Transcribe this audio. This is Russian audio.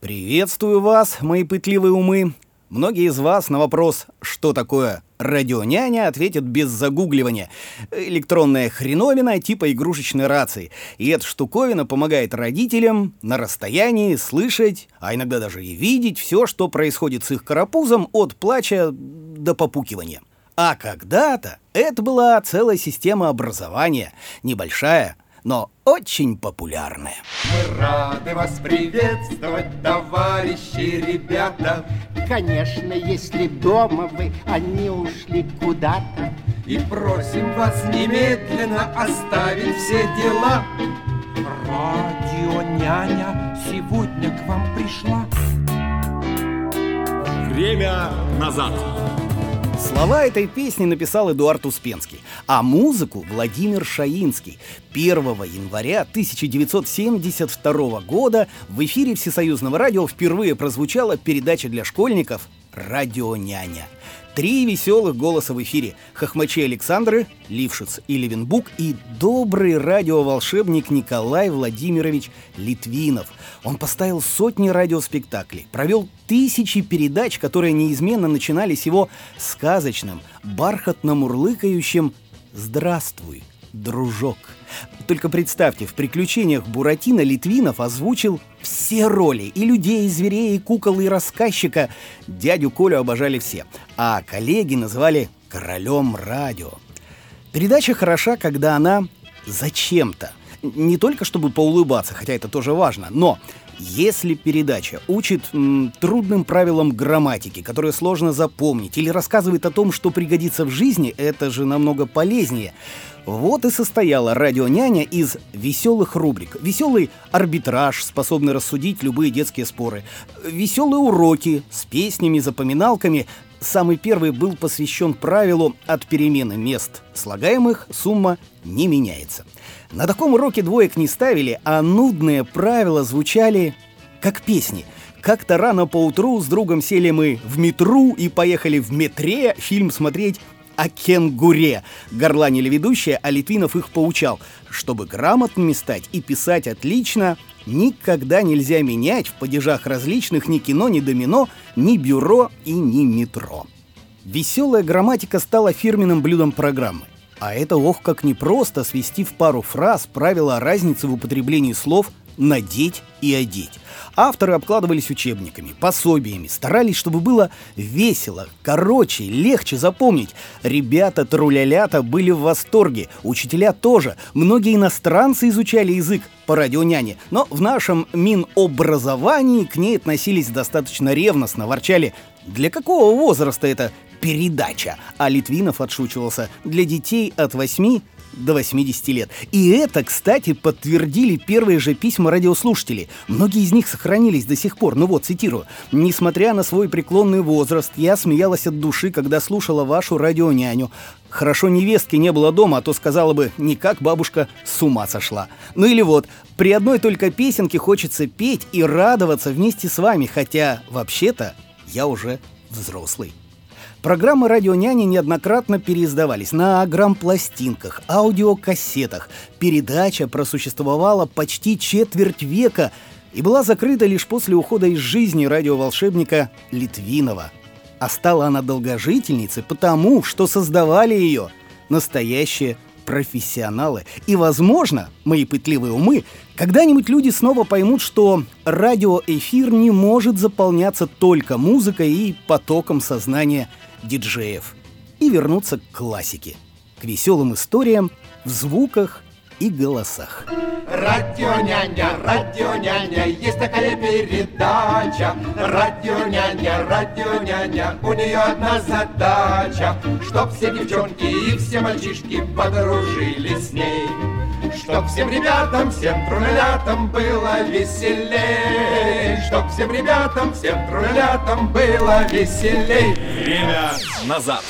Приветствую вас, мои пытливые умы. Многие из вас на вопрос «Что такое радионяня?» ответят без загугливания. Электронная хреновина типа игрушечной рации. И эта штуковина помогает родителям на расстоянии слышать, а иногда даже и видеть все, что происходит с их карапузом от плача до попукивания. А когда-то это была целая система образования, небольшая, но очень популярная. Мы рады вас приветствовать, товарищи ребята. Конечно, если дома вы, они ушли куда-то. И просим вас немедленно оставить все дела. Радио няня сегодня к вам пришла. Время назад. Слова этой песни написал Эдуард Успенский, а музыку Владимир Шаинский. 1 января 1972 года в эфире Всесоюзного радио впервые прозвучала передача для школьников «Радио няня». Три веселых голоса в эфире. Хохмачи Александры, Лившиц и Левенбук и добрый радиоволшебник Николай Владимирович Литвинов. Он поставил сотни радиоспектаклей, провел тысячи передач, которые неизменно начинались его сказочным, бархатно-мурлыкающим «Здравствуй, дружок». Только представьте, в «Приключениях Буратино» Литвинов озвучил все роли, и людей, и зверей, и кукол, и рассказчика. Дядю Колю обожали все, а коллеги называли «королем радио». Передача хороша, когда она зачем-то. Не только чтобы поулыбаться, хотя это тоже важно, но если передача учит м, трудным правилам грамматики, которые сложно запомнить, или рассказывает о том, что пригодится в жизни, это же намного полезнее. Вот и состояла радионяня из веселых рубрик. Веселый арбитраж, способный рассудить любые детские споры. Веселые уроки с песнями, запоминалками. Самый первый был посвящен правилу от перемены мест слагаемых сумма не меняется. На таком уроке двоек не ставили, а нудные правила звучали как песни. Как-то рано поутру с другом сели мы в метру и поехали в метре фильм смотреть о кенгуре. Горланили ведущие, а Литвинов их поучал. Чтобы грамотными стать и писать отлично, никогда нельзя менять в падежах различных ни кино, ни домино, ни бюро и ни метро. Веселая грамматика стала фирменным блюдом программы. А это ох как непросто свести в пару фраз правила о разнице в употреблении слов «надеть» и «одеть». Авторы обкладывались учебниками, пособиями, старались, чтобы было весело, короче, легче запомнить. Ребята трулялята были в восторге, учителя тоже. Многие иностранцы изучали язык по радионяне, но в нашем Минобразовании к ней относились достаточно ревностно, ворчали «Для какого возраста это передача?» А Литвинов отшучивался «Для детей от 8 до 80 лет. И это, кстати, подтвердили первые же письма радиослушателей. Многие из них сохранились до сих пор. Ну вот, цитирую. «Несмотря на свой преклонный возраст, я смеялась от души, когда слушала вашу радионяню. Хорошо невестки не было дома, а то сказала бы, никак бабушка с ума сошла. Ну или вот, при одной только песенке хочется петь и радоваться вместе с вами, хотя, вообще-то, я уже взрослый. Программы «Радио Няни» неоднократно переиздавались на грампластинках, аудиокассетах. Передача просуществовала почти четверть века и была закрыта лишь после ухода из жизни радиоволшебника Литвинова. А стала она долгожительницей потому, что создавали ее настоящие профессионалы. И, возможно, мои пытливые умы, когда-нибудь люди снова поймут, что радиоэфир не может заполняться только музыкой и потоком сознания диджеев и вернуться к классике, к веселым историям в звуках и голосах. Радио няня, радио няня, есть такая передача. Радио няня, радио няня, у нее одна задача, чтоб все девчонки и все мальчишки подружились с ней. Чтоб всем ребятам, всем трулялятам было веселей. Чтоб всем ребятам, всем трулялятам было веселей. Время назад.